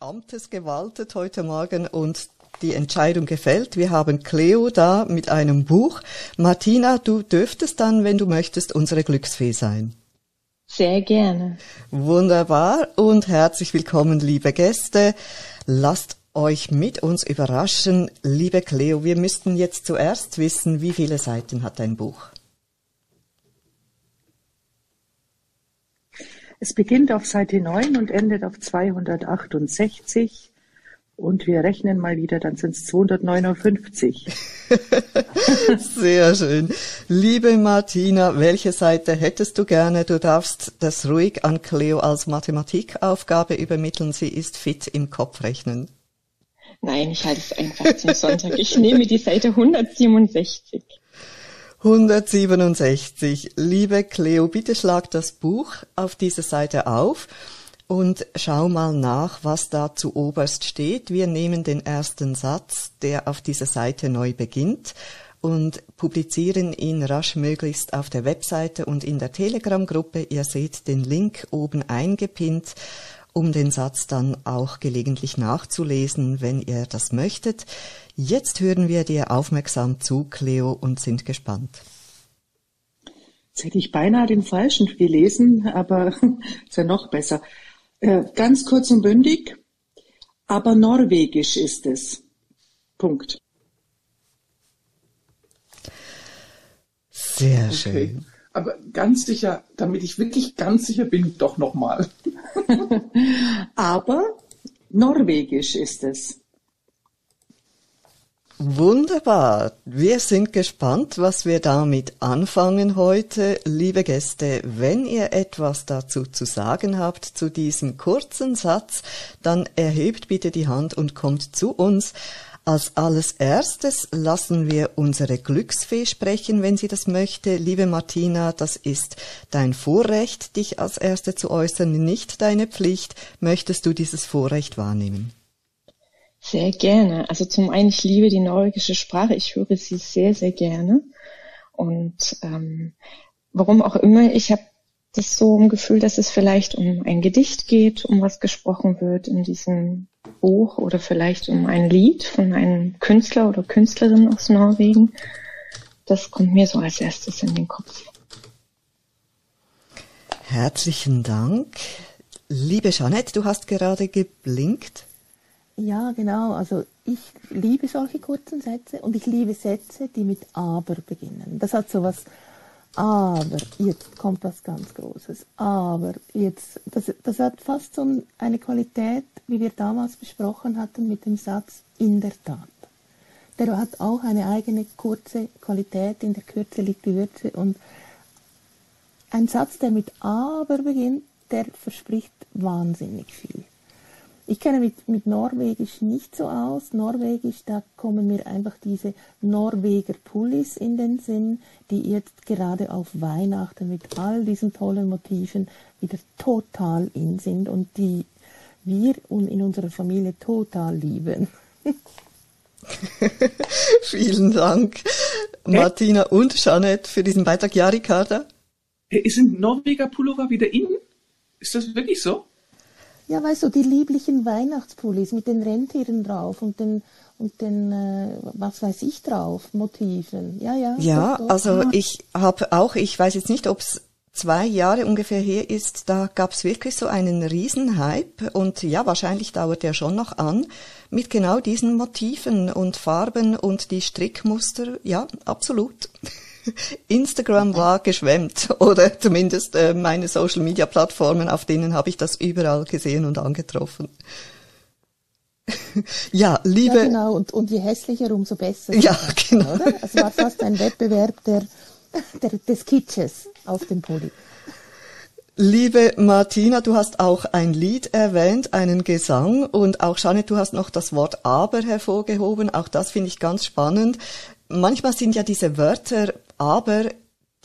Amtes gewaltet heute Morgen und die Entscheidung gefällt. Wir haben Cleo da mit einem Buch. Martina, du dürftest dann, wenn du möchtest, unsere Glücksfee sein. Sehr gerne. Wunderbar und herzlich willkommen, liebe Gäste. Lasst euch mit uns überraschen. Liebe Cleo, wir müssten jetzt zuerst wissen, wie viele Seiten hat dein Buch? Es beginnt auf Seite 9 und endet auf 268. Und wir rechnen mal wieder, dann sind es 259. Sehr schön. Liebe Martina, welche Seite hättest du gerne? Du darfst das ruhig an Cleo als Mathematikaufgabe übermitteln. Sie ist fit im Kopfrechnen. Nein, ich halte es einfach zum Sonntag. Ich nehme die Seite 167. 167. Liebe Cleo, bitte schlag das Buch auf dieser Seite auf und schau mal nach, was da zu oberst steht. Wir nehmen den ersten Satz, der auf dieser Seite neu beginnt und publizieren ihn rasch möglichst auf der Webseite und in der Telegram-Gruppe. Ihr seht den Link oben eingepinnt um den Satz dann auch gelegentlich nachzulesen, wenn ihr das möchtet. Jetzt hören wir dir aufmerksam zu, Cleo, und sind gespannt. Jetzt hätte ich beinahe den falschen gelesen, aber ist ja noch besser. Äh, ganz kurz und bündig, aber norwegisch ist es. Punkt. Sehr okay. schön. Aber ganz sicher, damit ich wirklich ganz sicher bin, doch nochmal. aber norwegisch ist es. Wunderbar. Wir sind gespannt, was wir damit anfangen heute. Liebe Gäste, wenn ihr etwas dazu zu sagen habt, zu diesem kurzen Satz, dann erhebt bitte die Hand und kommt zu uns. Als alles erstes lassen wir unsere Glücksfee sprechen, wenn sie das möchte. Liebe Martina, das ist dein Vorrecht, dich als Erste zu äußern, nicht deine Pflicht. Möchtest du dieses Vorrecht wahrnehmen? Sehr gerne. Also zum einen, ich liebe die norwegische Sprache. Ich höre sie sehr, sehr gerne. Und ähm, warum auch immer, ich habe das so im Gefühl, dass es vielleicht um ein Gedicht geht, um was gesprochen wird in diesem Buch oder vielleicht um ein Lied von einem Künstler oder Künstlerin aus Norwegen. Das kommt mir so als erstes in den Kopf. Herzlichen Dank. Liebe Jeanette, du hast gerade geblinkt. Ja, genau. Also ich liebe solche kurzen Sätze und ich liebe Sätze, die mit aber beginnen. Das hat so was, aber jetzt kommt was ganz Großes. Aber jetzt, das, das hat fast so eine Qualität, wie wir damals besprochen hatten mit dem Satz in der Tat. Der hat auch eine eigene kurze Qualität, in der Kürze liegt die Würze und ein Satz, der mit aber beginnt, der verspricht wahnsinnig viel. Ich kenne mit, mit Norwegisch nicht so aus. Norwegisch, da kommen mir einfach diese Norweger Pullis in den Sinn, die jetzt gerade auf Weihnachten mit all diesen tollen Motiven wieder total in sind und die wir in unserer Familie total lieben. Vielen Dank, Martina und Jeanette, für diesen Beitrag. Ja, Ricarda? Sind Norweger Pullover wieder in? Ist das wirklich so? Ja, weißt du, die lieblichen Weihnachtspullis mit den Rentieren drauf und den und den äh, was weiß ich drauf Motiven. Ja, ja. Ja, doch, doch. also ja. ich habe auch, ich weiß jetzt nicht, ob es zwei Jahre ungefähr her ist, da gab es wirklich so einen Riesenhype und ja, wahrscheinlich dauert der schon noch an mit genau diesen Motiven und Farben und die Strickmuster. Ja, absolut. Instagram war geschwemmt oder zumindest äh, meine Social Media Plattformen, auf denen habe ich das überall gesehen und angetroffen. ja, liebe. Ja, genau, und, und je hässlicher, umso besser. Ja, genau. Oder? Es war fast ein Wettbewerb der, der, des Kitsches auf dem Pulli. Liebe Martina, du hast auch ein Lied erwähnt, einen Gesang und auch Janet, du hast noch das Wort aber hervorgehoben. Auch das finde ich ganz spannend. Manchmal sind ja diese Wörter aber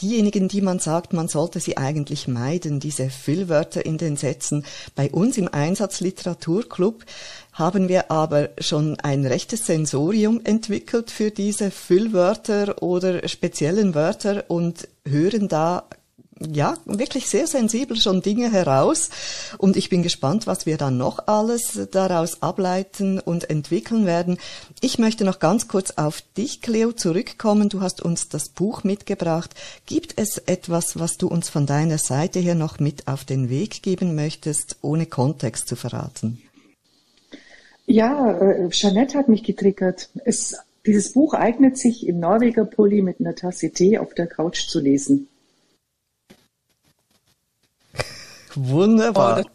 diejenigen, die man sagt, man sollte sie eigentlich meiden, diese Füllwörter in den Sätzen. Bei uns im Einsatzliteraturclub haben wir aber schon ein rechtes Sensorium entwickelt für diese Füllwörter oder speziellen Wörter und hören da ja, wirklich sehr sensibel schon Dinge heraus. Und ich bin gespannt, was wir dann noch alles daraus ableiten und entwickeln werden. Ich möchte noch ganz kurz auf dich, Cleo, zurückkommen. Du hast uns das Buch mitgebracht. Gibt es etwas, was du uns von deiner Seite her noch mit auf den Weg geben möchtest, ohne Kontext zu verraten? Ja, äh, Jeanette hat mich getriggert. Es, dieses Buch eignet sich im Norweger Pulli mit einer Tasse Tee auf der Couch zu lesen. Wunderbar. Oh,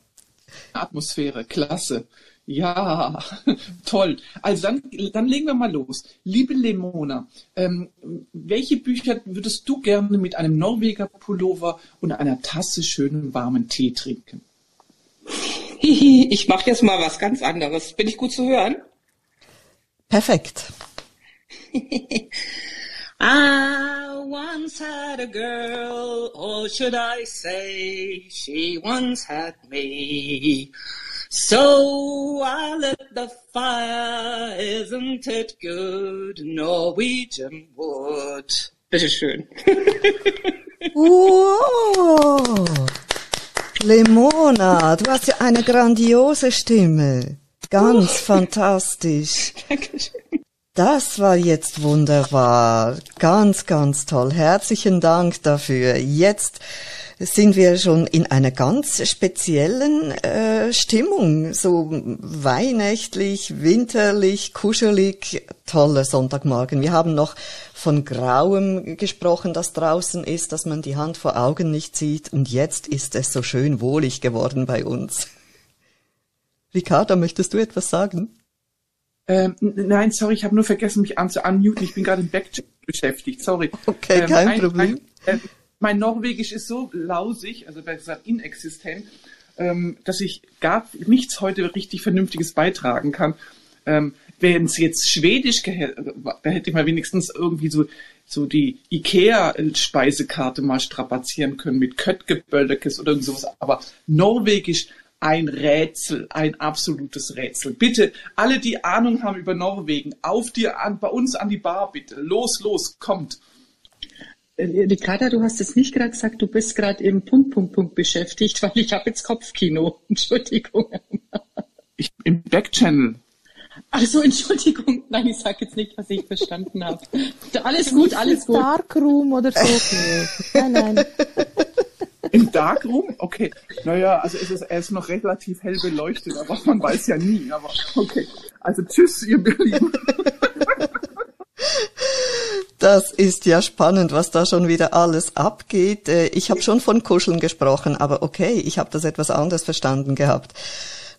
Atmosphäre, klasse. Ja, toll. Also dann, dann legen wir mal los. Liebe Lemona, ähm, welche Bücher würdest du gerne mit einem Norweger Pullover und einer Tasse schönen warmen Tee trinken? Ich mache jetzt mal was ganz anderes. Bin ich gut zu hören? Perfekt. I once had a girl, or should I say, she once had me. So I lit the fire, isn't it good, Norwegian wood. Bitteschön. Wow. Lemona, du hast ja eine grandiose Stimme. Ganz fantastisch. Dankeschön. Das war jetzt wunderbar. Ganz, ganz toll. Herzlichen Dank dafür. Jetzt sind wir schon in einer ganz speziellen äh, Stimmung. So weihnachtlich, winterlich, kuschelig, toller Sonntagmorgen. Wir haben noch von Grauem gesprochen, das draußen ist, dass man die Hand vor Augen nicht sieht. Und jetzt ist es so schön wohlig geworden bei uns. Ricarda, möchtest du etwas sagen? Ähm, nein, sorry, ich habe nur vergessen, mich an zu unmuten. Ich bin gerade im Backchat beschäftigt. Sorry. Okay, Ähm, kein ein- Problem. Ein, äh, mein Norwegisch ist so lausig, also besser inexistent, ähm, dass ich gar nichts heute richtig Vernünftiges beitragen kann. Ähm, Wenn es jetzt Schwedisch da hätte ich mal wenigstens irgendwie so so die Ikea-Speisekarte mal strapazieren können mit Köttgeböllekes oder sowas. Aber Norwegisch ein Rätsel, ein absolutes Rätsel. Bitte, alle, die Ahnung haben über Norwegen, auf dir an, bei uns an die Bar, bitte. Los, los, kommt. Äh, Ricarda, du hast es nicht gerade gesagt, du bist gerade im Punkt, Punkt, Punkt beschäftigt, weil ich habe jetzt Kopfkino. Entschuldigung. Ich im Backchannel. Ach so, Entschuldigung. Nein, ich sage jetzt nicht, was ich verstanden habe. Alles gut, alles gut. Darkroom oder so. Nein, nein. Im Darkroom? Okay. Naja, also es ist, er ist noch relativ hell beleuchtet, aber man weiß ja nie. Aber okay. Also tschüss, ihr Lieben. Das ist ja spannend, was da schon wieder alles abgeht. Äh, Ich habe schon von Kuscheln gesprochen, aber okay, ich habe das etwas anders verstanden gehabt.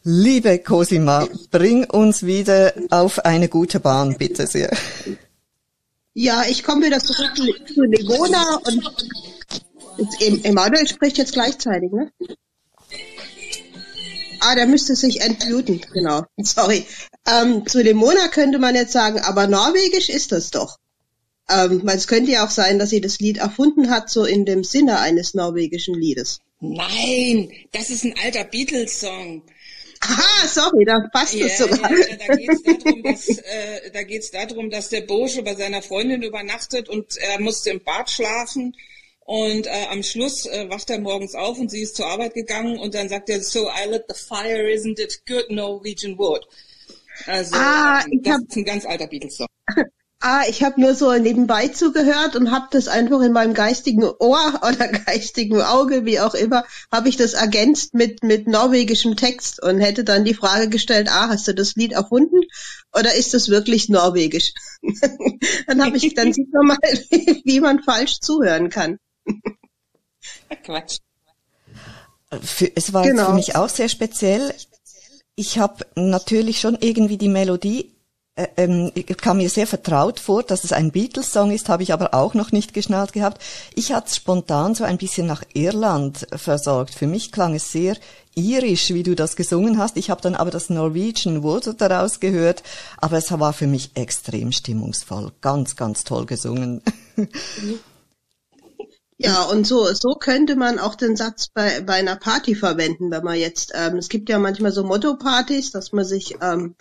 Liebe Cosima, bring uns wieder auf eine gute Bahn, bitte sehr. Ja, ich komme wieder zurück zu Levona und Emanuel spricht jetzt gleichzeitig, ne? Ah, der müsste sich entmuten, genau. Sorry. Ähm, zu Lemona könnte man jetzt sagen, aber norwegisch ist das doch. Ähm, weil es könnte ja auch sein, dass sie das Lied erfunden hat, so in dem Sinne eines norwegischen Liedes. Nein, das ist ein alter Beatles-Song. Aha, sorry, da passt Ja, es sogar. ja, ja, da geht's darum, dass, äh, da geht's darum, dass der Bursche bei seiner Freundin übernachtet und er musste im Bad schlafen. Und äh, am Schluss äh, wacht er morgens auf und sie ist zur Arbeit gegangen und dann sagt er, so I lit the fire, isn't it good Norwegian wood? Also Ah, ähm, ich das hab- ist ein ganz alter Beatles-Song. Ah, ich habe nur so nebenbei zugehört und habe das einfach in meinem geistigen Ohr oder geistigen Auge, wie auch immer, habe ich das ergänzt mit mit norwegischem Text und hätte dann die Frage gestellt: Ah, hast du das Lied erfunden oder ist das wirklich norwegisch? dann habe ich dann sieht man mal, wie man falsch zuhören kann. Quatsch. Für, es war Genau. für mich auch sehr speziell. Ich habe natürlich schon irgendwie die Melodie, äh, ähm, kam mir sehr vertraut vor, dass es ein Beatles-Song ist, habe ich aber auch noch nicht geschnallt gehabt. Ich hatte es spontan so ein bisschen nach Irland versorgt. Für mich klang es sehr irisch, wie du das gesungen hast. Ich habe dann aber das Norwegian Wood daraus gehört, aber es war für mich extrem stimmungsvoll. Ganz, ganz toll gesungen. Ja, und so, so könnte man auch den Satz bei, bei einer Party verwenden, wenn man jetzt, ähm, es gibt ja manchmal so Motto-Partys, dass man sich ähm,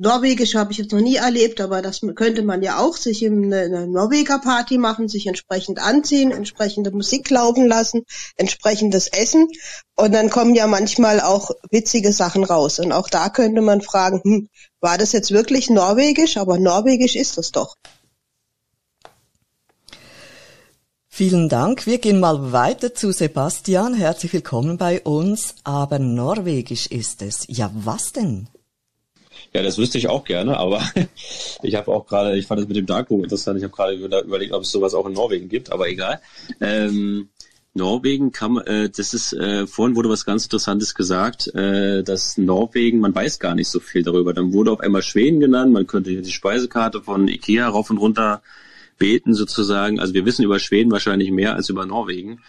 Norwegisch habe ich jetzt noch nie erlebt, aber das könnte man ja auch sich in eine Norweger Party machen, sich entsprechend anziehen, entsprechende Musik laufen lassen, entsprechendes Essen und dann kommen ja manchmal auch witzige Sachen raus und auch da könnte man fragen, hm, war das jetzt wirklich Norwegisch? Aber Norwegisch ist es doch. Vielen Dank. Wir gehen mal weiter zu Sebastian. Herzlich willkommen bei uns. Aber Norwegisch ist es. Ja, was denn? Ja, das wüsste ich auch gerne, aber ich habe auch gerade, ich fand es mit dem Darkroom interessant. Ich habe gerade überlegt, ob es sowas auch in Norwegen gibt, aber egal. Ähm, Norwegen kann, äh, das ist, äh, vorhin wurde was ganz Interessantes gesagt, äh, dass Norwegen, man weiß gar nicht so viel darüber. Dann wurde auf einmal Schweden genannt, man könnte hier die Speisekarte von Ikea rauf und runter beten sozusagen. Also wir wissen über Schweden wahrscheinlich mehr als über Norwegen.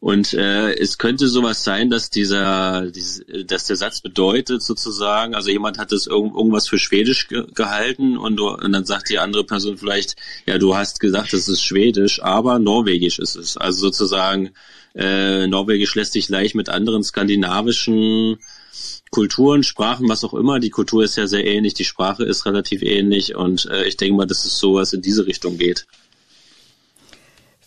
Und äh, es könnte sowas sein, dass dieser, dieses, dass der Satz bedeutet sozusagen, also jemand hat das irgend, irgendwas für Schwedisch ge gehalten und, du, und dann sagt die andere Person vielleicht, ja, du hast gesagt, es ist Schwedisch, aber Norwegisch ist es. Also sozusagen äh, Norwegisch lässt sich leicht mit anderen skandinavischen Kulturen, Sprachen, was auch immer. Die Kultur ist ja sehr ähnlich, die Sprache ist relativ ähnlich und äh, ich denke mal, dass es sowas in diese Richtung geht.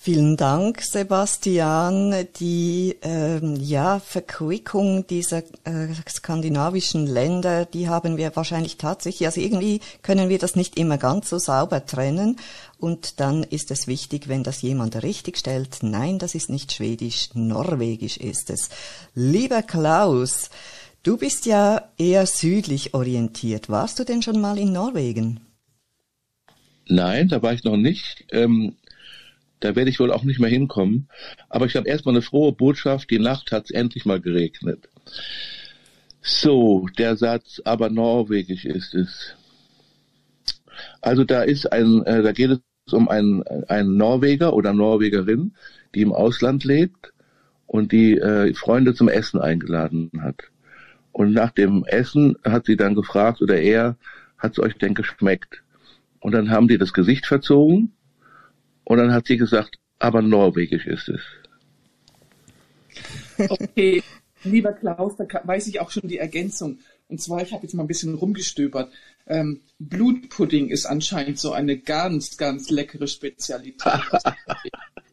Vielen Dank, Sebastian. Die ähm, ja, Verquickung dieser äh, skandinavischen Länder, die haben wir wahrscheinlich tatsächlich, also irgendwie können wir das nicht immer ganz so sauber trennen. Und dann ist es wichtig, wenn das jemand richtig stellt, nein, das ist nicht Schwedisch, Norwegisch ist es. Lieber Klaus, du bist ja eher südlich orientiert. Warst du denn schon mal in Norwegen? Nein, da war ich noch nicht. Ähm, da werde ich wohl auch nicht mehr hinkommen. Aber ich habe erstmal eine frohe Botschaft. Die Nacht hat es endlich mal geregnet. So, der Satz, aber norwegisch ist es. Also da ist ein, äh, da geht es um einen, einen Norweger oder Norwegerin, die im Ausland lebt und die äh, Freunde zum Essen eingeladen hat. Und nach dem Essen hat sie dann gefragt, oder er, hat es euch denn geschmeckt? Und dann haben die das Gesicht verzogen und dann hat sie gesagt, aber norwegisch ist es. Okay, lieber Klaus, da weiß ich auch schon die Ergänzung. Und zwar, ich habe jetzt mal ein bisschen rumgestöbert. Ähm, Blutpudding ist anscheinend so eine ganz, ganz leckere Spezialität.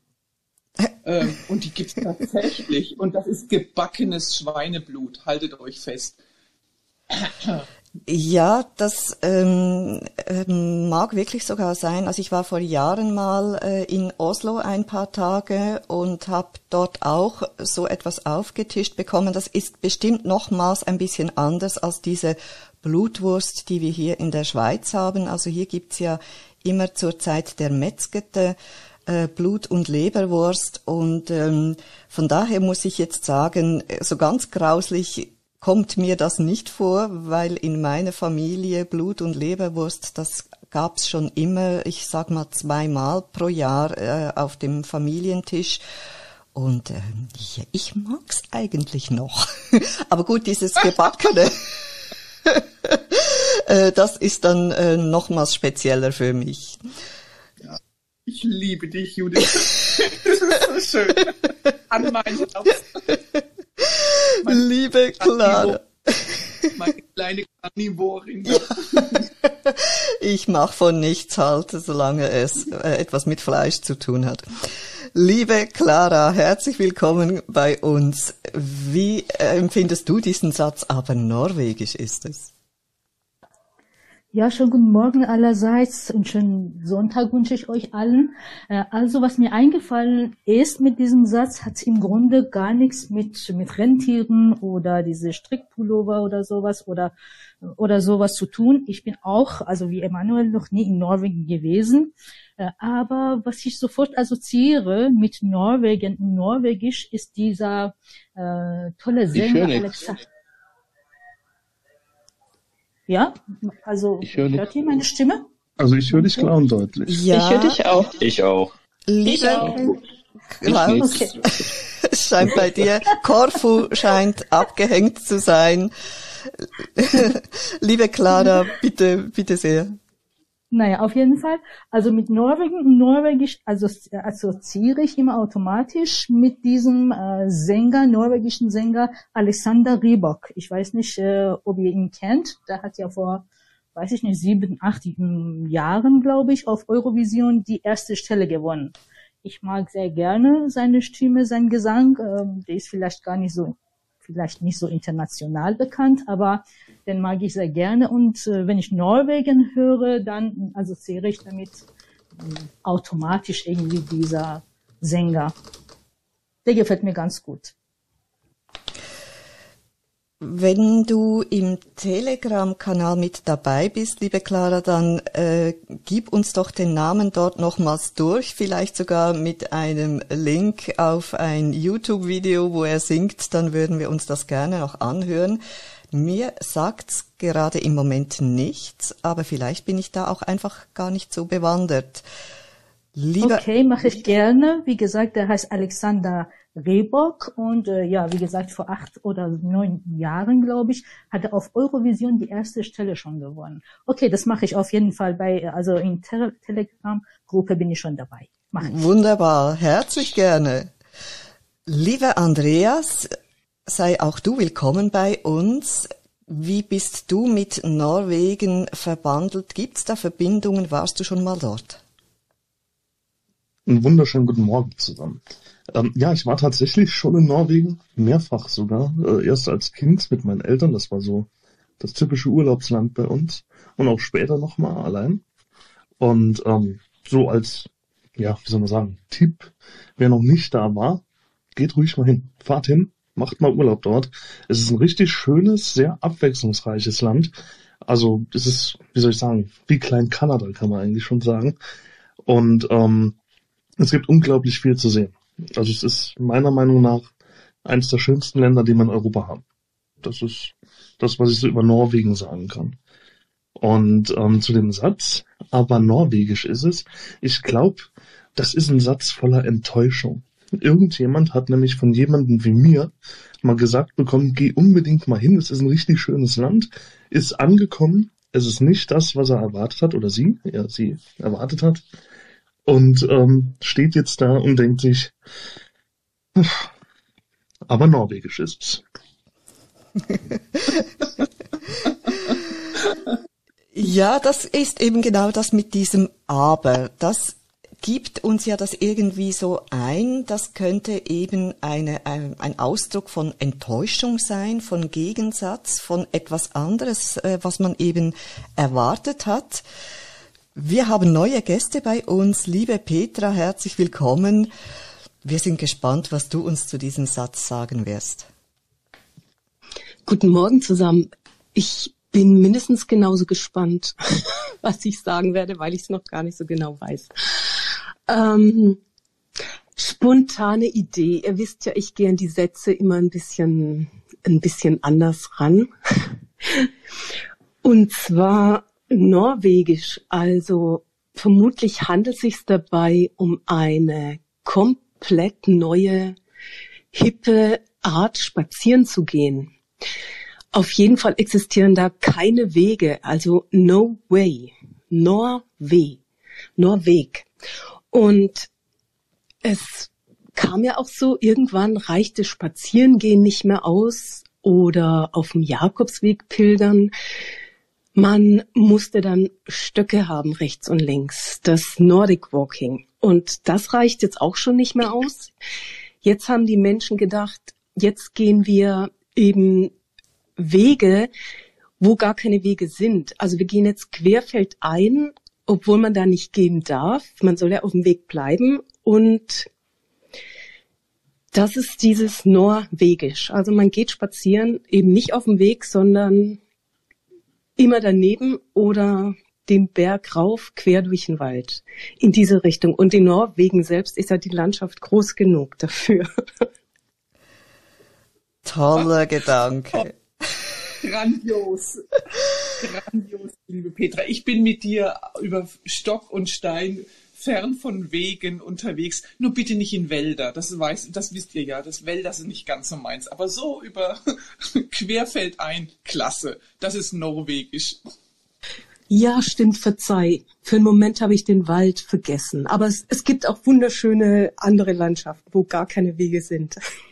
ähm, und die gibt es tatsächlich. Und das ist gebackenes Schweineblut. Haltet euch fest. Ja, das ähm, ähm, mag wirklich sogar sein. Also ich war vor Jahren mal äh, in Oslo ein paar Tage und habe dort auch so etwas aufgetischt bekommen. Das ist bestimmt nochmals ein bisschen anders als diese Blutwurst, die wir hier in der Schweiz haben. Also hier gibt's ja immer zur Zeit der Metzgete äh, Blut- und Leberwurst und ähm, von daher muss ich jetzt sagen, so ganz grauslich kommt mir das nicht vor, weil in meiner Familie Blut- und Leberwurst, das gab's schon immer, ich sag mal zweimal pro Jahr äh, auf dem Familientisch. Und äh, ja, ich mag's eigentlich noch. Aber gut, dieses Gebackene, äh, das ist dann äh, nochmals spezieller für mich. Ja, ich liebe dich, Judith. das ist so schön. An meinen Liebe Clara. Meine kleine Karnivorin. ich mache von nichts halt, solange es äh, etwas mit Fleisch zu tun hat. Liebe Clara, herzlich willkommen bei uns. Wie äh, empfindest du diesen Satz? Aber norwegisch ist es. Ja, schönen guten Morgen allerseits und schönen Sonntag wünsche ich euch allen. Äh, also, was mir eingefallen ist mit diesem Satz, hat im Grunde gar nichts mit, mit Rentieren oder diese Strickpullover oder sowas oder, oder sowas zu tun. Ich bin auch, also wie Emanuel, noch nie in Norwegen gewesen. Äh, aber was ich sofort assoziiere mit Norwegen und Norwegisch ist dieser äh, tolle Sänger Alexander. Ja, also hört ihr meine Stimme? Also ich höre dich klar und deutlich. Ja. Ich höre dich auch. Ich auch. Liebe Klaus, okay. es scheint bei dir, Korfu scheint abgehängt zu sein. Liebe Clara, bitte, bitte sehr. Naja, auf jeden Fall. Also mit Norwegen, Norwegisch also assoziiere ich immer automatisch mit diesem äh, Sänger, norwegischen Sänger Alexander Rybak. Ich weiß nicht, äh, ob ihr ihn kennt. Der hat ja vor weiß ich nicht, sieben, acht Jahren, glaube ich, auf Eurovision die erste Stelle gewonnen. Ich mag sehr gerne seine Stimme, sein Gesang. Ähm, der ist vielleicht gar nicht so, vielleicht nicht so international bekannt, aber den mag ich sehr gerne. Und äh, wenn ich Norwegen höre, dann assoziiere ich damit äh, automatisch irgendwie dieser Sänger. Der gefällt mir ganz gut. Wenn du im Telegram-Kanal mit dabei bist, liebe Clara, dann äh, gib uns doch den Namen dort nochmals durch, vielleicht sogar mit einem Link auf ein YouTube-Video, wo er singt, dann würden wir uns das gerne noch anhören. Mir sagt's gerade im Moment nichts, aber vielleicht bin ich da auch einfach gar nicht so bewandert. Lieber okay, mache ich gerne. Wie gesagt, der heißt Alexander Rehbock und äh, ja, wie gesagt, vor acht oder neun Jahren, glaube ich, hat er auf Eurovision die erste Stelle schon gewonnen. Okay, das mache ich auf jeden Fall bei, also in Te Telegram-Gruppe bin ich schon dabei. Mach ich. Wunderbar, herzlich gerne. Lieber Andreas, sei auch du willkommen bei uns. Wie bist du mit Norwegen verbandelt? Gibt's da Verbindungen? Warst du schon mal dort? Einen wunderschönen guten Morgen zusammen. Ähm, ja, ich war tatsächlich schon in Norwegen, mehrfach sogar. Äh, erst als Kind mit meinen Eltern, das war so das typische Urlaubsland bei uns. Und auch später nochmal allein. Und ähm, so als, ja, wie soll man sagen, Tipp, wer noch nicht da war, geht ruhig mal hin. Fahrt hin, macht mal Urlaub dort. Es ist ein richtig schönes, sehr abwechslungsreiches Land. Also es ist, wie soll ich sagen, wie klein Kanada kann man eigentlich schon sagen. Und ähm, es gibt unglaublich viel zu sehen. Also es ist meiner Meinung nach eines der schönsten Länder, die wir in Europa haben. Das ist das, was ich so über Norwegen sagen kann. Und ähm, zu dem Satz, aber norwegisch ist es, ich glaube, das ist ein Satz voller Enttäuschung. Irgendjemand hat nämlich von jemandem wie mir mal gesagt bekommen, geh unbedingt mal hin, es ist ein richtig schönes Land, ist angekommen, es ist nicht das, was er erwartet hat, oder sie, ja, sie erwartet hat, und ähm, steht jetzt da und denkt sich, aber norwegisch ist es. ja, das ist eben genau das mit diesem Aber. Das gibt uns ja das irgendwie so ein, das könnte eben eine, ein, ein Ausdruck von Enttäuschung sein, von Gegensatz, von etwas anderes, äh, was man eben erwartet hat. Wir haben neue Gäste bei uns. Liebe Petra, herzlich willkommen. Wir sind gespannt, was du uns zu diesem Satz sagen wirst. Guten Morgen zusammen. Ich bin mindestens genauso gespannt, was ich sagen werde, weil ich es noch gar nicht so genau weiß. Ähm, spontane Idee. Ihr wisst ja, ich gehe an die Sätze immer ein bisschen, ein bisschen anders ran. Und zwar Norwegisch, also vermutlich handelt es sich dabei um eine komplett neue, hippe Art, spazieren zu gehen. Auf jeden Fall existieren da keine Wege, also no way, Norweg, Norweg. Und es kam ja auch so, irgendwann reichte Spazierengehen nicht mehr aus oder auf dem Jakobsweg pilgern. Man musste dann Stöcke haben rechts und links, das Nordic Walking. Und das reicht jetzt auch schon nicht mehr aus. Jetzt haben die Menschen gedacht, jetzt gehen wir eben Wege, wo gar keine Wege sind. Also wir gehen jetzt querfeldein, obwohl man da nicht gehen darf. Man soll ja auf dem Weg bleiben. Und das ist dieses Norwegisch. Also man geht spazieren eben nicht auf dem Weg, sondern immer daneben oder den Berg rauf, quer durch den Wald. In diese Richtung. Und in Norwegen selbst ist ja die Landschaft groß genug dafür. Toller Gedanke. Grandios. Grandios, liebe Petra. Ich bin mit dir über Stock und Stein fern von Wegen unterwegs. Nur bitte nicht in Wälder. Das weiß, das wisst ihr ja. Das Wälder sind nicht ganz so meins. Aber so über Querfeldein, klasse. Das ist norwegisch. Ja, stimmt, verzeih. Für einen Moment habe ich den Wald vergessen. Aber es, es gibt auch wunderschöne andere Landschaften, wo gar keine Wege sind.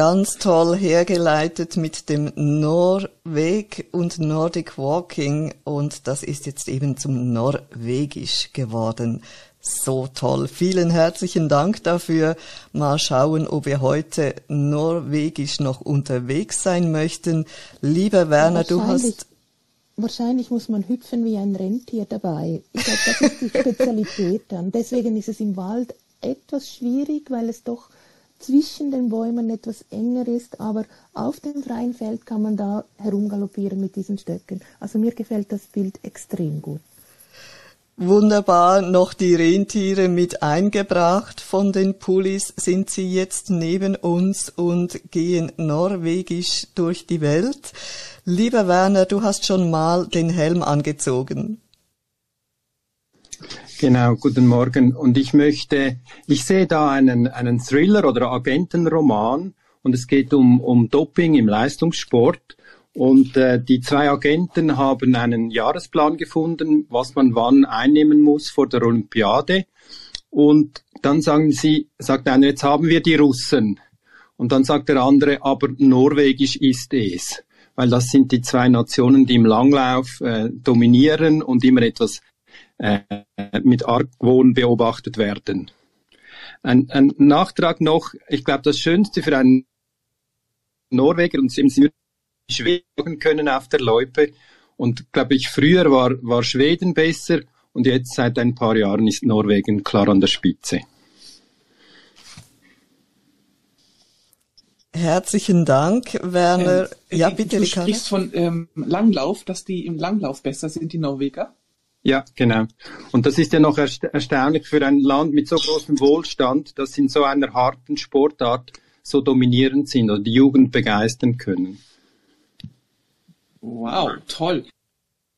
ganz toll hergeleitet mit dem Norweg und Nordic Walking und das ist jetzt eben zum Norwegisch geworden. So toll. Vielen herzlichen Dank dafür. Mal schauen, ob wir heute norwegisch noch unterwegs sein möchten. Lieber Werner, du hast Wahrscheinlich muss man hüpfen wie ein Rentier dabei. Ich glaube, das ist die Spezialität dann. Deswegen ist es im Wald etwas schwierig, weil es doch zwischen den Bäumen etwas enger ist, aber auf dem freien Feld kann man da herumgaloppieren mit diesen Stöcken. Also mir gefällt das Bild extrem gut. Wunderbar, noch die Rentiere mit eingebracht von den Pullis sind sie jetzt neben uns und gehen norwegisch durch die Welt. Lieber Werner, du hast schon mal den Helm angezogen. Genau, guten Morgen. Und ich möchte, ich sehe da einen, einen Thriller oder Agentenroman und es geht um, um Doping im Leistungssport. Und äh, die zwei Agenten haben einen Jahresplan gefunden, was man wann einnehmen muss vor der Olympiade. Und dann sagen sie, sagt einer, jetzt haben wir die Russen. Und dann sagt der andere, aber Norwegisch ist es. Weil das sind die zwei Nationen, die im Langlauf äh, dominieren und immer etwas äh, mit Argwohn beobachtet werden. Ein, ein Nachtrag noch, ich glaube, das Schönste für einen Norweger, und im Süden schweben können auf der Loipe. Und glaube ich, früher war, war Schweden besser und jetzt seit ein paar Jahren ist Norwegen klar an der Spitze. Herzlichen Dank, Werner. Ähm, ja, bitte, Du sprichst von ähm, Langlauf, dass die im Langlauf besser sind, die Norweger? Ja, genau. Und das ist ja noch ersta erstaunlich für ein Land mit so großem Wohlstand, dass sie in so einer harten Sportart so dominierend sind und die Jugend begeistern können. Wow, toll.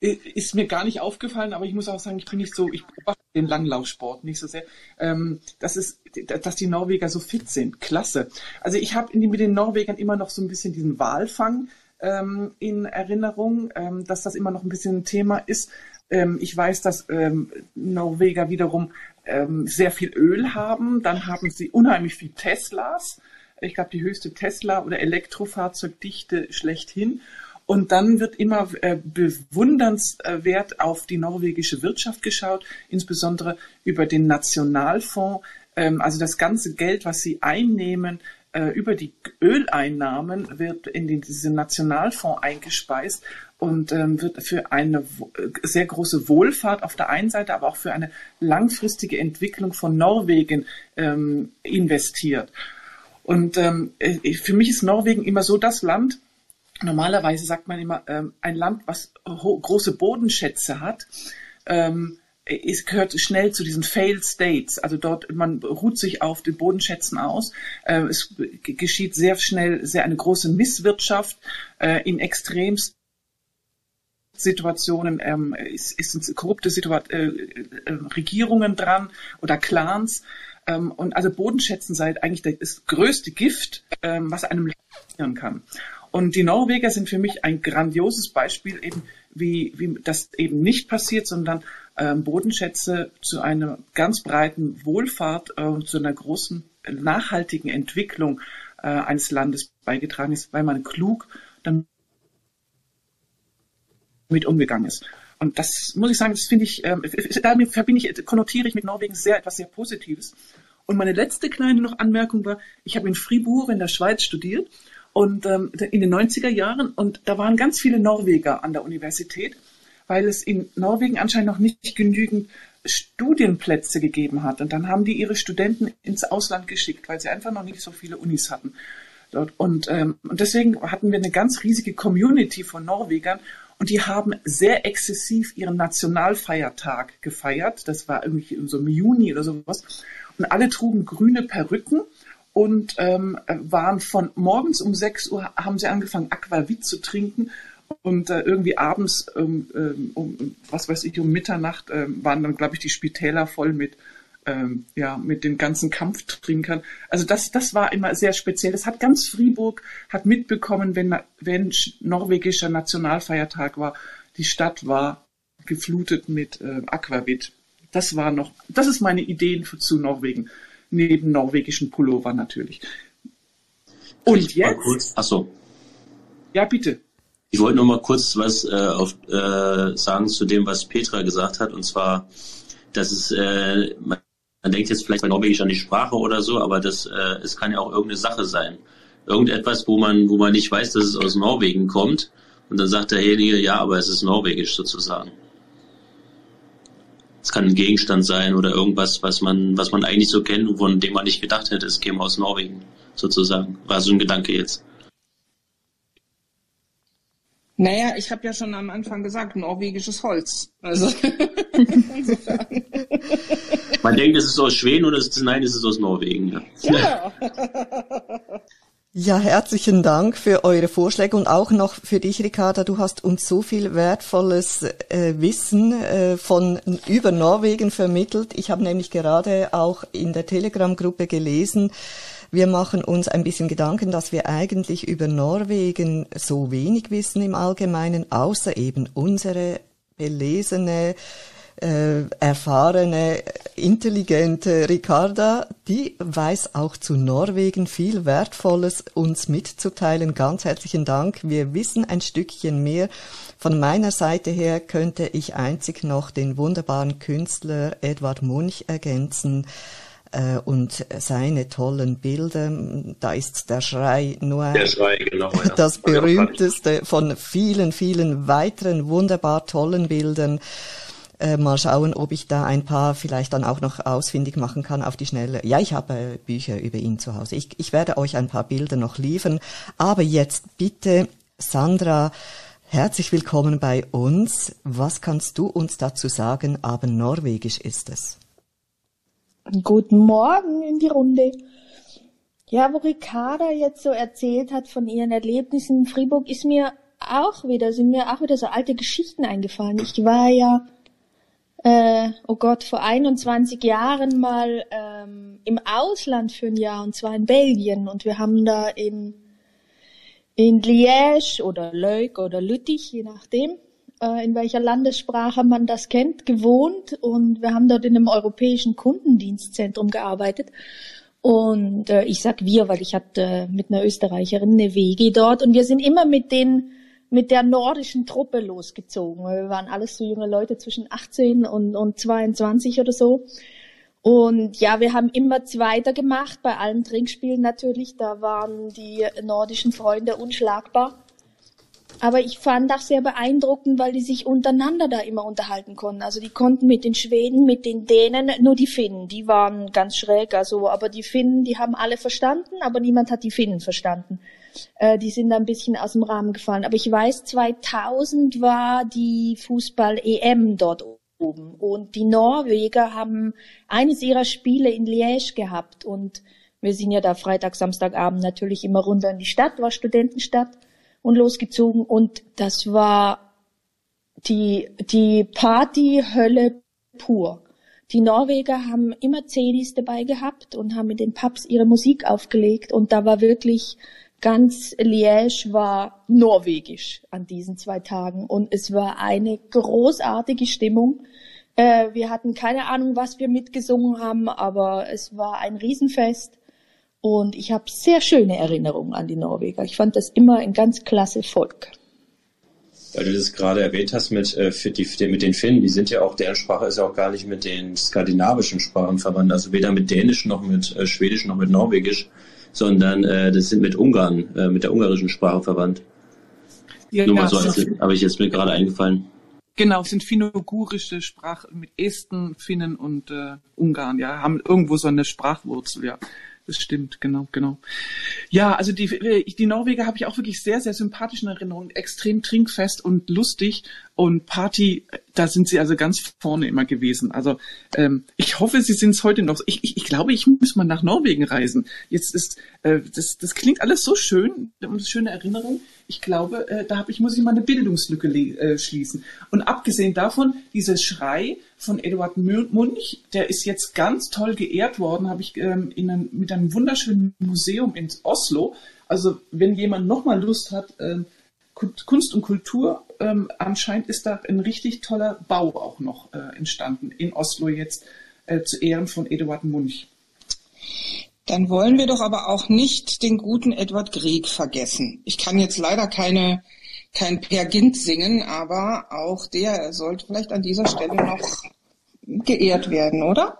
Ist mir gar nicht aufgefallen, aber ich muss auch sagen, ich bin nicht so, ich beobachte den Langlaufsport nicht so sehr. Ähm, das ist, dass die Norweger so fit sind. Klasse. Also ich habe mit den Norwegern immer noch so ein bisschen diesen Walfang ähm, in Erinnerung, ähm, dass das immer noch ein bisschen ein Thema ist. Ähm, ich weiß, dass ähm, Norweger wiederum ähm, sehr viel Öl haben. Dann haben sie unheimlich viel Teslas. Ich glaube, die höchste Tesla- oder Elektrofahrzeugdichte schlechthin. Und dann wird immer äh, bewundernswert auf die norwegische Wirtschaft geschaut, insbesondere über den Nationalfonds. Ähm, also das ganze Geld, was sie einnehmen, äh, über die Öleinnahmen wird in den, diesen Nationalfonds eingespeist und ähm, wird für eine äh, sehr große Wohlfahrt auf der einen Seite, aber auch für eine langfristige Entwicklung von Norwegen ähm, investiert. Und ähm, äh, für mich ist Norwegen immer so das Land, normalerweise sagt man immer, ähm, ein Land, was große Bodenschätze hat, ähm, es gehört schnell zu diesen Failed States. Also dort, man ruht sich auf den Bodenschätzen aus. Äh, es geschieht sehr schnell sehr eine große Misswirtschaft äh, in extremsten Situationen ähm, ist, ist korrupte Situa äh, äh, Regierungen dran oder Clans. Ähm, und also Bodenschätzen sei eigentlich das größte Gift, ähm, was einem passieren kann. Und die Norweger sind für mich ein grandioses Beispiel eben, wie, wie das eben nicht passiert, sondern ähm, Bodenschätze zu einer ganz breiten Wohlfahrt äh, und zu einer großen nachhaltigen Entwicklung äh, eines Landes beigetragen ist, weil man klug damit umgegangen ist. Und das muss ich sagen, das finde ich, ähm, damit verbinde ich, konnotiere ich mit Norwegen sehr etwas sehr Positives. Und meine letzte kleine noch Anmerkung war, ich habe in Fribourg in der Schweiz studiert und ähm, in den 90er Jahren und da waren ganz viele Norweger an der Universität, weil es in Norwegen anscheinend noch nicht genügend Studienplätze gegeben hat. Und dann haben die ihre Studenten ins Ausland geschickt, weil sie einfach noch nicht so viele Unis hatten. Dort. Und, ähm, und deswegen hatten wir eine ganz riesige Community von Norwegern und die haben sehr exzessiv ihren Nationalfeiertag gefeiert. Das war irgendwie so im Juni oder sowas. Und alle trugen grüne Perücken und ähm, waren von morgens um 6 Uhr haben sie angefangen Aquavit zu trinken und äh, irgendwie abends ähm, ähm, um was weiß ich um Mitternacht ähm, waren dann glaube ich die Spitäler voll mit ähm, ja mit den ganzen Kampftrinkern. Also das das war immer sehr speziell. Das hat ganz Fribourg hat mitbekommen, wenn wenn norwegischer Nationalfeiertag war, die Stadt war geflutet mit äh, Aquavit. Das war noch das ist meine Ideen für, zu Norwegen neben norwegischen Pullover natürlich. Und jetzt? Kurz, achso. Ja, bitte. Ich wollte noch mal kurz was äh, auf, äh, sagen zu dem, was Petra gesagt hat, und zwar, dass es, äh, man, man denkt jetzt vielleicht bei Norwegisch an die Sprache oder so, aber das, äh, es kann ja auch irgendeine Sache sein. Irgendetwas, wo man, wo man nicht weiß, dass es aus Norwegen kommt, und dann sagt derjenige, ja, aber es ist Norwegisch sozusagen. Es kann ein Gegenstand sein oder irgendwas, was man, was man eigentlich so kennt und von dem man nicht gedacht hätte, es käme aus Norwegen, sozusagen. War so ein Gedanke jetzt. Naja, ich habe ja schon am Anfang gesagt, norwegisches Holz. Also Man denkt, es ist aus Schweden oder es ist, nein, es ist aus Norwegen. Ja. ja. Ja, herzlichen Dank für eure Vorschläge und auch noch für dich, Ricarda. Du hast uns so viel wertvolles äh, Wissen äh, von über Norwegen vermittelt. Ich habe nämlich gerade auch in der Telegram-Gruppe gelesen, wir machen uns ein bisschen Gedanken, dass wir eigentlich über Norwegen so wenig wissen im Allgemeinen, außer eben unsere belesene äh, erfahrene, intelligente Ricarda, die weiß auch zu Norwegen viel Wertvolles uns mitzuteilen. Ganz herzlichen Dank. Wir wissen ein Stückchen mehr. Von meiner Seite her könnte ich einzig noch den wunderbaren Künstler Edward Munch ergänzen äh, und seine tollen Bilder. Da ist der Schrei nur Der Schrei, genau, ja. das berühmteste von vielen, vielen weiteren wunderbar tollen Bildern. Äh, mal schauen, ob ich da ein paar vielleicht dann auch noch ausfindig machen kann auf die Schnelle. Ja, ich habe äh, Bücher über ihn zu Hause. Ich, ich werde euch ein paar Bilder noch liefern. Aber jetzt bitte, Sandra, herzlich willkommen bei uns. Was kannst du uns dazu sagen? Aber norwegisch ist es. Guten Morgen in die Runde. Ja, wo Ricarda jetzt so erzählt hat von ihren Erlebnissen in Fribourg, ist mir auch wieder, sind mir auch wieder so alte Geschichten eingefallen. Ich war ja äh, oh Gott, vor 21 Jahren mal ähm, im Ausland für ein Jahr, und zwar in Belgien. Und wir haben da in, in Liège oder Leuk oder Lüttich, je nachdem, in welcher Landessprache man das kennt, gewohnt. Und wir haben dort in einem europäischen Kundendienstzentrum gearbeitet. Und äh, ich sag wir, weil ich hatte mit einer Österreicherin eine WG dort. Und wir sind immer mit den mit der nordischen Truppe losgezogen. Wir waren alles so junge Leute zwischen 18 und, und 22 oder so. Und ja, wir haben immer Zweiter gemacht, bei allen Trinkspielen natürlich. Da waren die nordischen Freunde unschlagbar. Aber ich fand auch sehr beeindruckend, weil die sich untereinander da immer unterhalten konnten. Also die konnten mit den Schweden, mit den Dänen, nur die Finnen, die waren ganz schräg. Also, aber die Finnen, die haben alle verstanden, aber niemand hat die Finnen verstanden. Äh, die sind da ein bisschen aus dem Rahmen gefallen. Aber ich weiß, 2000 war die Fußball-EM dort oben. Und die Norweger haben eines ihrer Spiele in Liège gehabt. Und wir sind ja da Freitag, Samstagabend natürlich immer runter in die Stadt, war Studentenstadt und losgezogen. Und das war die, die Partyhölle pur. Die Norweger haben immer CDs dabei gehabt und haben mit den Pubs ihre Musik aufgelegt und da war wirklich ganz Liège war norwegisch an diesen zwei Tagen und es war eine großartige Stimmung. Äh, wir hatten keine Ahnung, was wir mitgesungen haben, aber es war ein Riesenfest und ich habe sehr schöne Erinnerungen an die Norweger. Ich fand das immer ein ganz klasse Volk. Weil du das gerade erwähnt hast mit, äh, die, mit den Finnen, die sind ja auch, deren Sprache ist ja auch gar nicht mit den skandinavischen Sprachen verwandt, also weder mit Dänisch noch mit äh, Schwedisch noch mit Norwegisch sondern äh, das sind mit Ungarn, äh, mit der ungarischen Sprache verwandt. Ja, Nur mal so, habe ich jetzt mir gerade eingefallen. Genau, sind finno-ugurische Sprachen mit Esten, Finnen und äh, Ungarn, ja, haben irgendwo so eine Sprachwurzel, ja. Das stimmt, genau, genau. Ja, also die, äh, die Norweger habe ich auch wirklich sehr, sehr sympathisch in Erinnerung. Extrem trinkfest und lustig und Party, da sind sie also ganz vorne immer gewesen. Also ähm, ich hoffe, sie sind es heute noch. Ich, ich, ich glaube, ich muss mal nach Norwegen reisen. Jetzt ist äh, das, das klingt alles so schön, eine schöne Erinnerung ich glaube, äh, da hab ich, muss ich mal eine Bildungslücke äh, schließen. Und abgesehen davon, dieser Schrei von Eduard Munch, der ist jetzt ganz toll geehrt worden, habe ich ähm, in einem, mit einem wunderschönen Museum in Oslo. Also wenn jemand nochmal Lust hat, ähm, Kunst und Kultur, ähm, anscheinend ist da ein richtig toller Bau auch noch äh, entstanden in Oslo jetzt äh, zu Ehren von Eduard Munch. Dann wollen wir doch aber auch nicht den guten Edward Grieg vergessen. Ich kann jetzt leider keine, kein Per Gint singen, aber auch der sollte vielleicht an dieser Stelle noch geehrt werden, oder?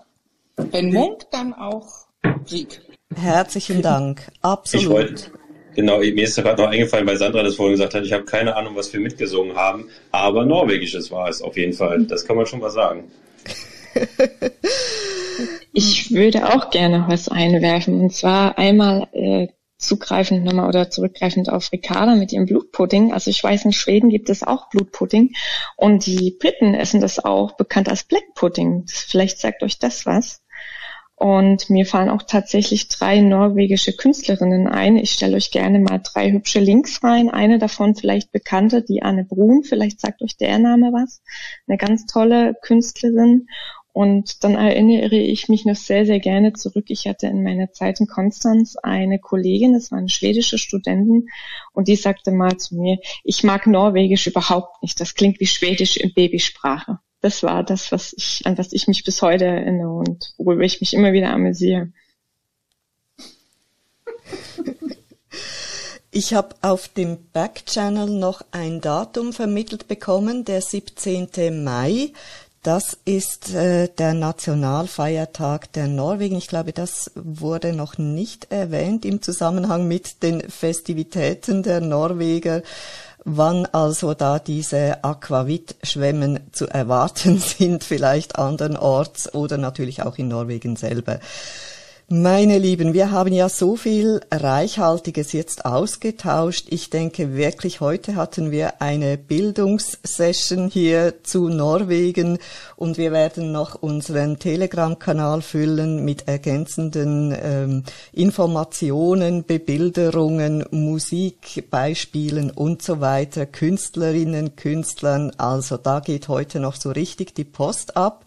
Wenn Munk, dann auch Grieg. Herzlichen Dank. Absolut. Ich wollte, genau, mir ist gerade noch eingefallen, weil Sandra das vorhin gesagt hat, ich habe keine Ahnung, was wir mitgesungen haben, aber Norwegisches war es auf jeden Fall. Das kann man schon mal sagen. Ich würde auch gerne was einwerfen. Und zwar einmal äh, zugreifend nochmal oder zurückgreifend auf Ricarda mit ihrem Blutpudding. Also ich weiß, in Schweden gibt es auch Blutpudding und die Briten essen das auch bekannt als Black Pudding. Vielleicht sagt euch das was. Und mir fallen auch tatsächlich drei norwegische Künstlerinnen ein. Ich stelle euch gerne mal drei hübsche Links rein. Eine davon vielleicht bekannte, die Anne Brun. Vielleicht sagt euch der Name was. Eine ganz tolle Künstlerin. Und dann erinnere ich mich noch sehr, sehr gerne zurück. Ich hatte in meiner Zeit in Konstanz eine Kollegin, das war eine schwedische Studentin, und die sagte mal zu mir, ich mag Norwegisch überhaupt nicht. Das klingt wie Schwedisch in Babysprache. Das war das, was ich, an was ich mich bis heute erinnere und worüber ich mich immer wieder amüsiere. Ich habe auf dem Backchannel noch ein Datum vermittelt bekommen, der 17. Mai. Das ist äh, der Nationalfeiertag der Norwegen. Ich glaube, das wurde noch nicht erwähnt im Zusammenhang mit den Festivitäten der Norweger, wann also da diese Aquavit-Schwemmen zu erwarten sind, vielleicht andernorts oder natürlich auch in Norwegen selber. Meine Lieben, wir haben ja so viel Reichhaltiges jetzt ausgetauscht. Ich denke wirklich, heute hatten wir eine Bildungssession hier zu Norwegen und wir werden noch unseren Telegram-Kanal füllen mit ergänzenden ähm, Informationen, Bebilderungen, Musikbeispielen und so weiter, Künstlerinnen, Künstlern. Also da geht heute noch so richtig die Post ab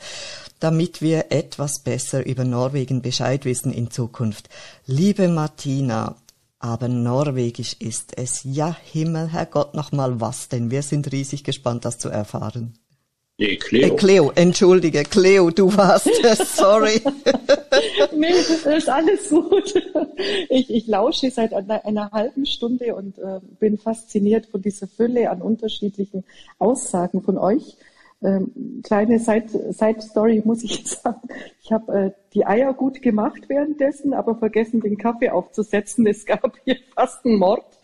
damit wir etwas besser über Norwegen Bescheid wissen in Zukunft. Liebe Martina, aber Norwegisch ist es. Ja, Himmel, Herrgott, nochmal was denn? Wir sind riesig gespannt, das zu erfahren. Nee, Cleo. Äh, Cleo, entschuldige, Cleo, du warst es, sorry. nee, das ist alles gut. Ich, ich lausche seit einer, einer halben Stunde und äh, bin fasziniert von dieser Fülle an unterschiedlichen Aussagen von euch. Ähm, kleine Side-Story muss ich sagen. Ich habe äh, die Eier gut gemacht währenddessen, aber vergessen, den Kaffee aufzusetzen. Es gab hier fast einen Mord.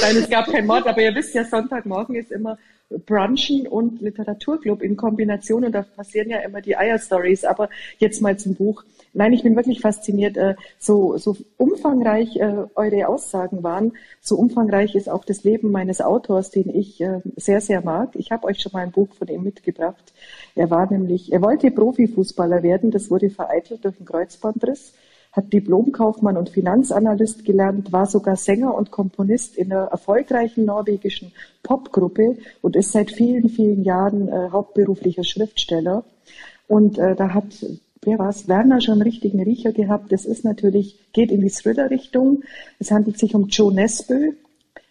Nein, es gab keinen Mord, aber ihr wisst ja, Sonntagmorgen ist immer Brunchen und Literaturclub in Kombination und da passieren ja immer die Eier-Stories. Aber jetzt mal zum Buch. Nein, ich bin wirklich fasziniert. Äh, so, so umfangreich äh, eure Aussagen waren, so umfangreich ist auch das Leben meines Autors, den ich äh, sehr, sehr mag. Ich habe euch schon mal ein Buch von ihm mitgebracht. Er war nämlich, er wollte Profifußballer werden, das wurde vereitelt durch einen Kreuzbandriss hat Diplomkaufmann und Finanzanalyst gelernt, war sogar Sänger und Komponist in einer erfolgreichen norwegischen Popgruppe und ist seit vielen, vielen Jahren äh, hauptberuflicher Schriftsteller. Und äh, da hat wer war's? Werner schon einen richtigen Riecher gehabt. Das ist natürlich, geht in die Thriller-Richtung. Es handelt sich um Joe Nesbø.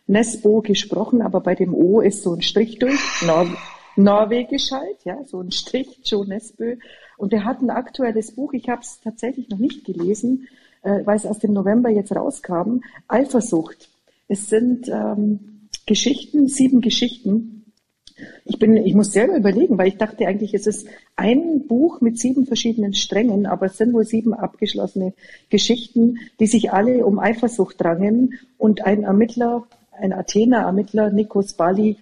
Nesbo gesprochen, aber bei dem O ist so ein Strich durch. Nor Norwegisch halt, ja, so ein Strich, Joe Nesbø. Und er hat ein aktuelles Buch, ich habe es tatsächlich noch nicht gelesen, äh, weil es aus dem November jetzt rauskam, Eifersucht. Es sind ähm, Geschichten, sieben Geschichten. Ich bin, ich muss selber überlegen, weil ich dachte eigentlich, es ist ein Buch mit sieben verschiedenen Strängen, aber es sind wohl sieben abgeschlossene Geschichten, die sich alle um Eifersucht drangen und ein Ermittler, ein Athener Ermittler, Nikos Bali,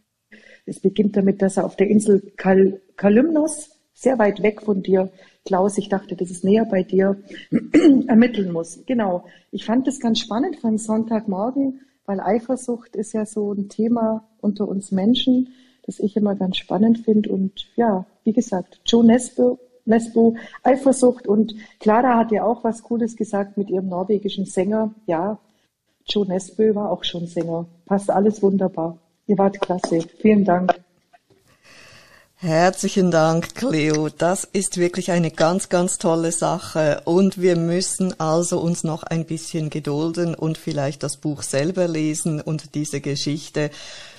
es beginnt damit, dass er auf der Insel Kal Kalymnos sehr weit weg von dir, Klaus, ich dachte, das ist näher bei dir, ermitteln muss. Genau. Ich fand das ganz spannend von Sonntagmorgen, weil Eifersucht ist ja so ein Thema unter uns Menschen, das ich immer ganz spannend finde. Und ja, wie gesagt, Joe Nesbo, Nesbo, Eifersucht und Clara hat ja auch was Cooles gesagt mit ihrem norwegischen Sänger. Ja, Joe Nesbø war auch schon Sänger. Passt alles wunderbar. Ihr wart klasse. Vielen Dank. Herzlichen Dank, Cleo. Das ist wirklich eine ganz, ganz tolle Sache. Und wir müssen also uns noch ein bisschen gedulden und vielleicht das Buch selber lesen und diese Geschichte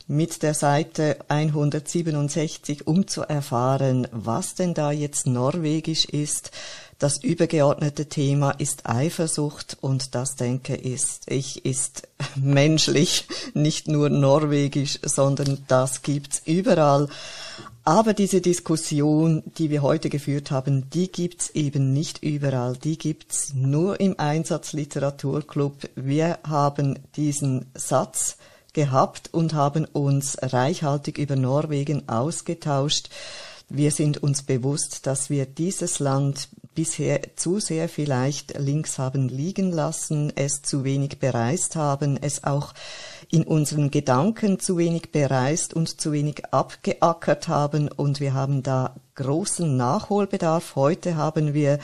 mit der Seite 167, um zu erfahren, was denn da jetzt norwegisch ist. Das übergeordnete Thema ist Eifersucht und das denke ist, ich ist menschlich, nicht nur norwegisch, sondern das gibt's überall. Aber diese Diskussion, die wir heute geführt haben, die gibt's eben nicht überall. Die gibt's nur im Einsatzliteraturclub. Wir haben diesen Satz gehabt und haben uns reichhaltig über Norwegen ausgetauscht. Wir sind uns bewusst, dass wir dieses Land bisher zu sehr vielleicht links haben liegen lassen, es zu wenig bereist haben, es auch in unseren Gedanken zu wenig bereist und zu wenig abgeackert haben und wir haben da großen Nachholbedarf. Heute haben wir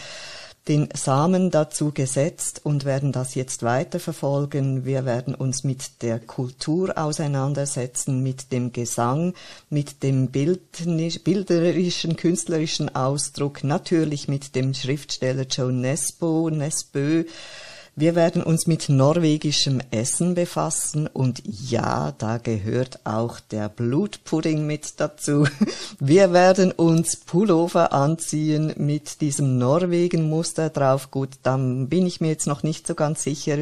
den Samen dazu gesetzt und werden das jetzt weiterverfolgen. Wir werden uns mit der Kultur auseinandersetzen, mit dem Gesang, mit dem bilderischen, künstlerischen Ausdruck, natürlich mit dem Schriftsteller Joe Nesbo, Nesbø, wir werden uns mit norwegischem Essen befassen und ja, da gehört auch der Blutpudding mit dazu. Wir werden uns Pullover anziehen mit diesem Norwegen-Muster drauf. Gut, dann bin ich mir jetzt noch nicht so ganz sicher.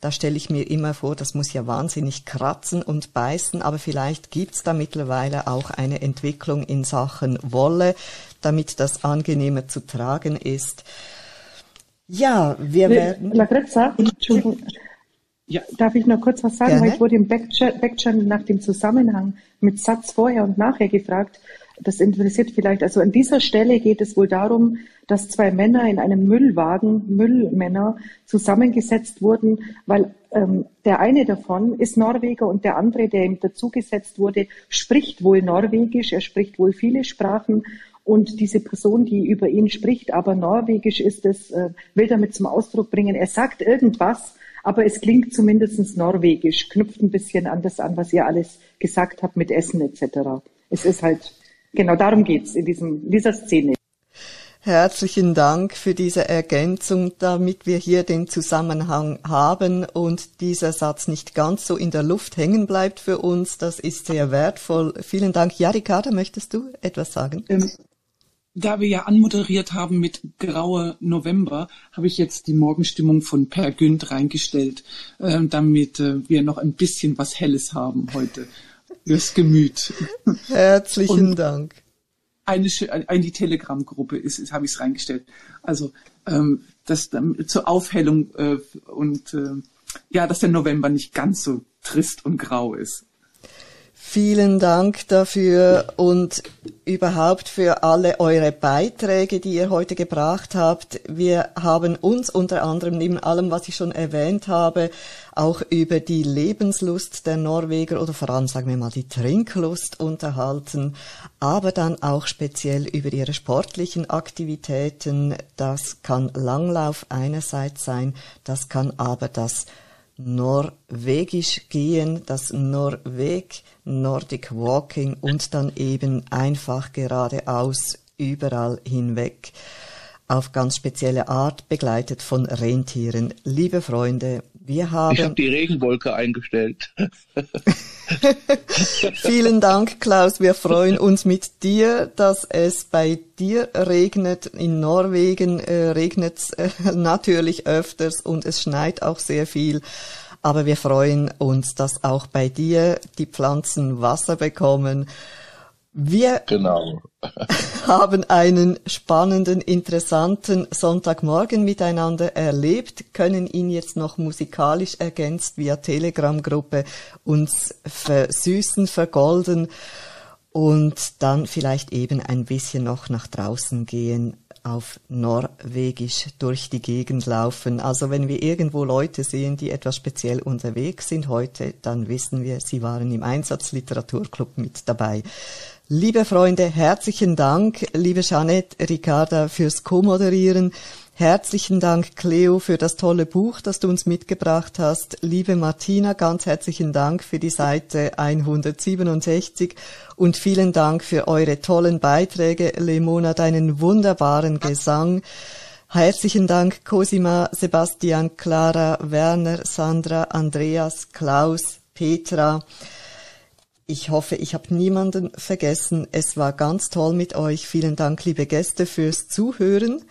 Da stelle ich mir immer vor, das muss ja wahnsinnig kratzen und beißen, aber vielleicht gibt's da mittlerweile auch eine Entwicklung in Sachen Wolle, damit das angenehmer zu tragen ist. Ja, wir werden. Lagretza, Entschuldigung. Ja. Darf ich noch kurz was sagen? Gerne. Weil ich wurde im Backchannel nach dem Zusammenhang mit Satz vorher und nachher gefragt. Das interessiert vielleicht. Also an dieser Stelle geht es wohl darum, dass zwei Männer in einem Müllwagen, Müllmänner, zusammengesetzt wurden, weil ähm, der eine davon ist Norweger und der andere, der ihm dazugesetzt wurde, spricht wohl Norwegisch. Er spricht wohl viele Sprachen und diese Person, die über ihn spricht, aber norwegisch ist es, äh, will damit zum Ausdruck bringen, er sagt irgendwas, aber es klingt zumindest norwegisch, knüpft ein bisschen an das an, was ihr alles gesagt habt mit Essen etc. Es ist halt, genau darum geht's in, diesem, in dieser Szene. Herzlichen Dank für diese Ergänzung, damit wir hier den Zusammenhang haben und dieser Satz nicht ganz so in der Luft hängen bleibt für uns. Das ist sehr wertvoll. Vielen Dank. Ja, Ricarda, möchtest du etwas sagen? Ähm, da wir ja anmoderiert haben mit Graue November, habe ich jetzt die Morgenstimmung von Per Günd reingestellt, äh, damit äh, wir noch ein bisschen was Helles haben heute fürs Gemüt. Herzlichen Und Dank. Eine, eine die Telegram-Gruppe ist, ist habe ich es reingestellt. Also ähm, das ähm, zur Aufhellung äh, und äh, ja, dass der November nicht ganz so trist und grau ist. Vielen Dank dafür und überhaupt für alle eure Beiträge, die ihr heute gebracht habt. Wir haben uns unter anderem neben allem, was ich schon erwähnt habe, auch über die Lebenslust der Norweger oder vor allem sagen wir mal die Trinklust unterhalten, aber dann auch speziell über ihre sportlichen Aktivitäten. Das kann Langlauf einerseits sein, das kann aber das Norwegisch gehen, das Norweg, Nordic Walking und dann eben einfach geradeaus überall hinweg auf ganz spezielle Art begleitet von Rentieren. Liebe Freunde, wir haben. Ich habe die Regenwolke eingestellt. Vielen Dank, Klaus. Wir freuen uns mit dir, dass es bei dir regnet. In Norwegen äh, regnet es äh, natürlich öfters und es schneit auch sehr viel. Aber wir freuen uns, dass auch bei dir die Pflanzen Wasser bekommen. Wir genau. haben einen spannenden, interessanten Sonntagmorgen miteinander erlebt, können ihn jetzt noch musikalisch ergänzt via Telegram-Gruppe uns versüßen, vergolden und dann vielleicht eben ein bisschen noch nach draußen gehen auf Norwegisch durch die Gegend laufen. Also wenn wir irgendwo Leute sehen, die etwas speziell unterwegs sind heute, dann wissen wir, sie waren im Einsatzliteraturclub mit dabei. Liebe Freunde, herzlichen Dank, liebe Jeanette, Ricarda fürs Co-Moderieren. Herzlichen Dank, Cleo, für das tolle Buch, das du uns mitgebracht hast. Liebe Martina, ganz herzlichen Dank für die Seite 167 und vielen Dank für eure tollen Beiträge. Lemona, deinen wunderbaren Gesang. Herzlichen Dank, Cosima, Sebastian, Clara, Werner, Sandra, Andreas, Klaus, Petra. Ich hoffe, ich habe niemanden vergessen. Es war ganz toll mit euch. Vielen Dank, liebe Gäste, fürs Zuhören.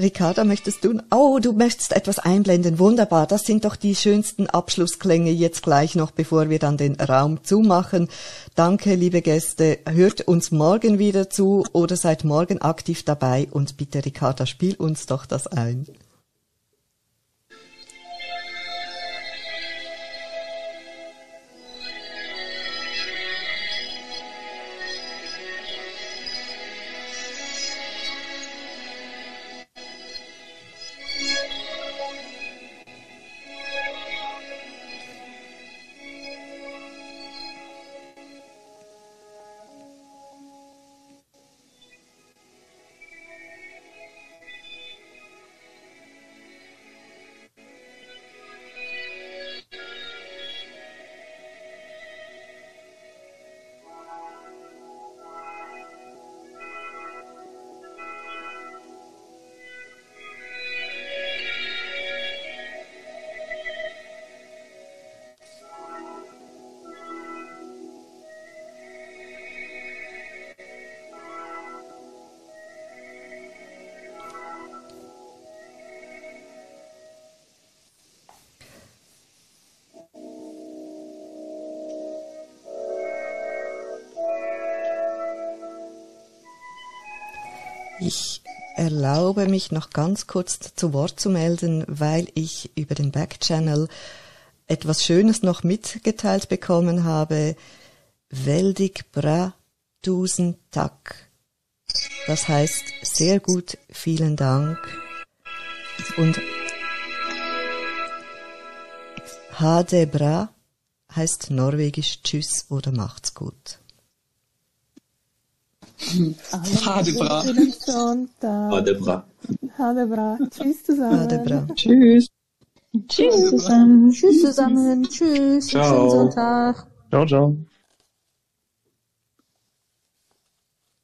Ricarda, möchtest du? Oh, du möchtest etwas einblenden. Wunderbar. Das sind doch die schönsten Abschlussklänge jetzt gleich noch, bevor wir dann den Raum zumachen. Danke, liebe Gäste. Hört uns morgen wieder zu oder seid morgen aktiv dabei und bitte, Ricarda, spiel uns doch das ein. Ich erlaube mich noch ganz kurz zu Wort zu melden, weil ich über den Backchannel etwas Schönes noch mitgeteilt bekommen habe. Veldig bra tusen tak. Das heißt sehr gut, vielen Dank. Und Hade bra heißt norwegisch Tschüss oder macht's gut. Hadebra. Hadebra. Hadebra. Tschüss zusammen. Hadebra. Tschüss. Tschüss zusammen. Tschüss zusammen. Tschüss. Ciao. Schönen Sonntag. Ciao, ciao.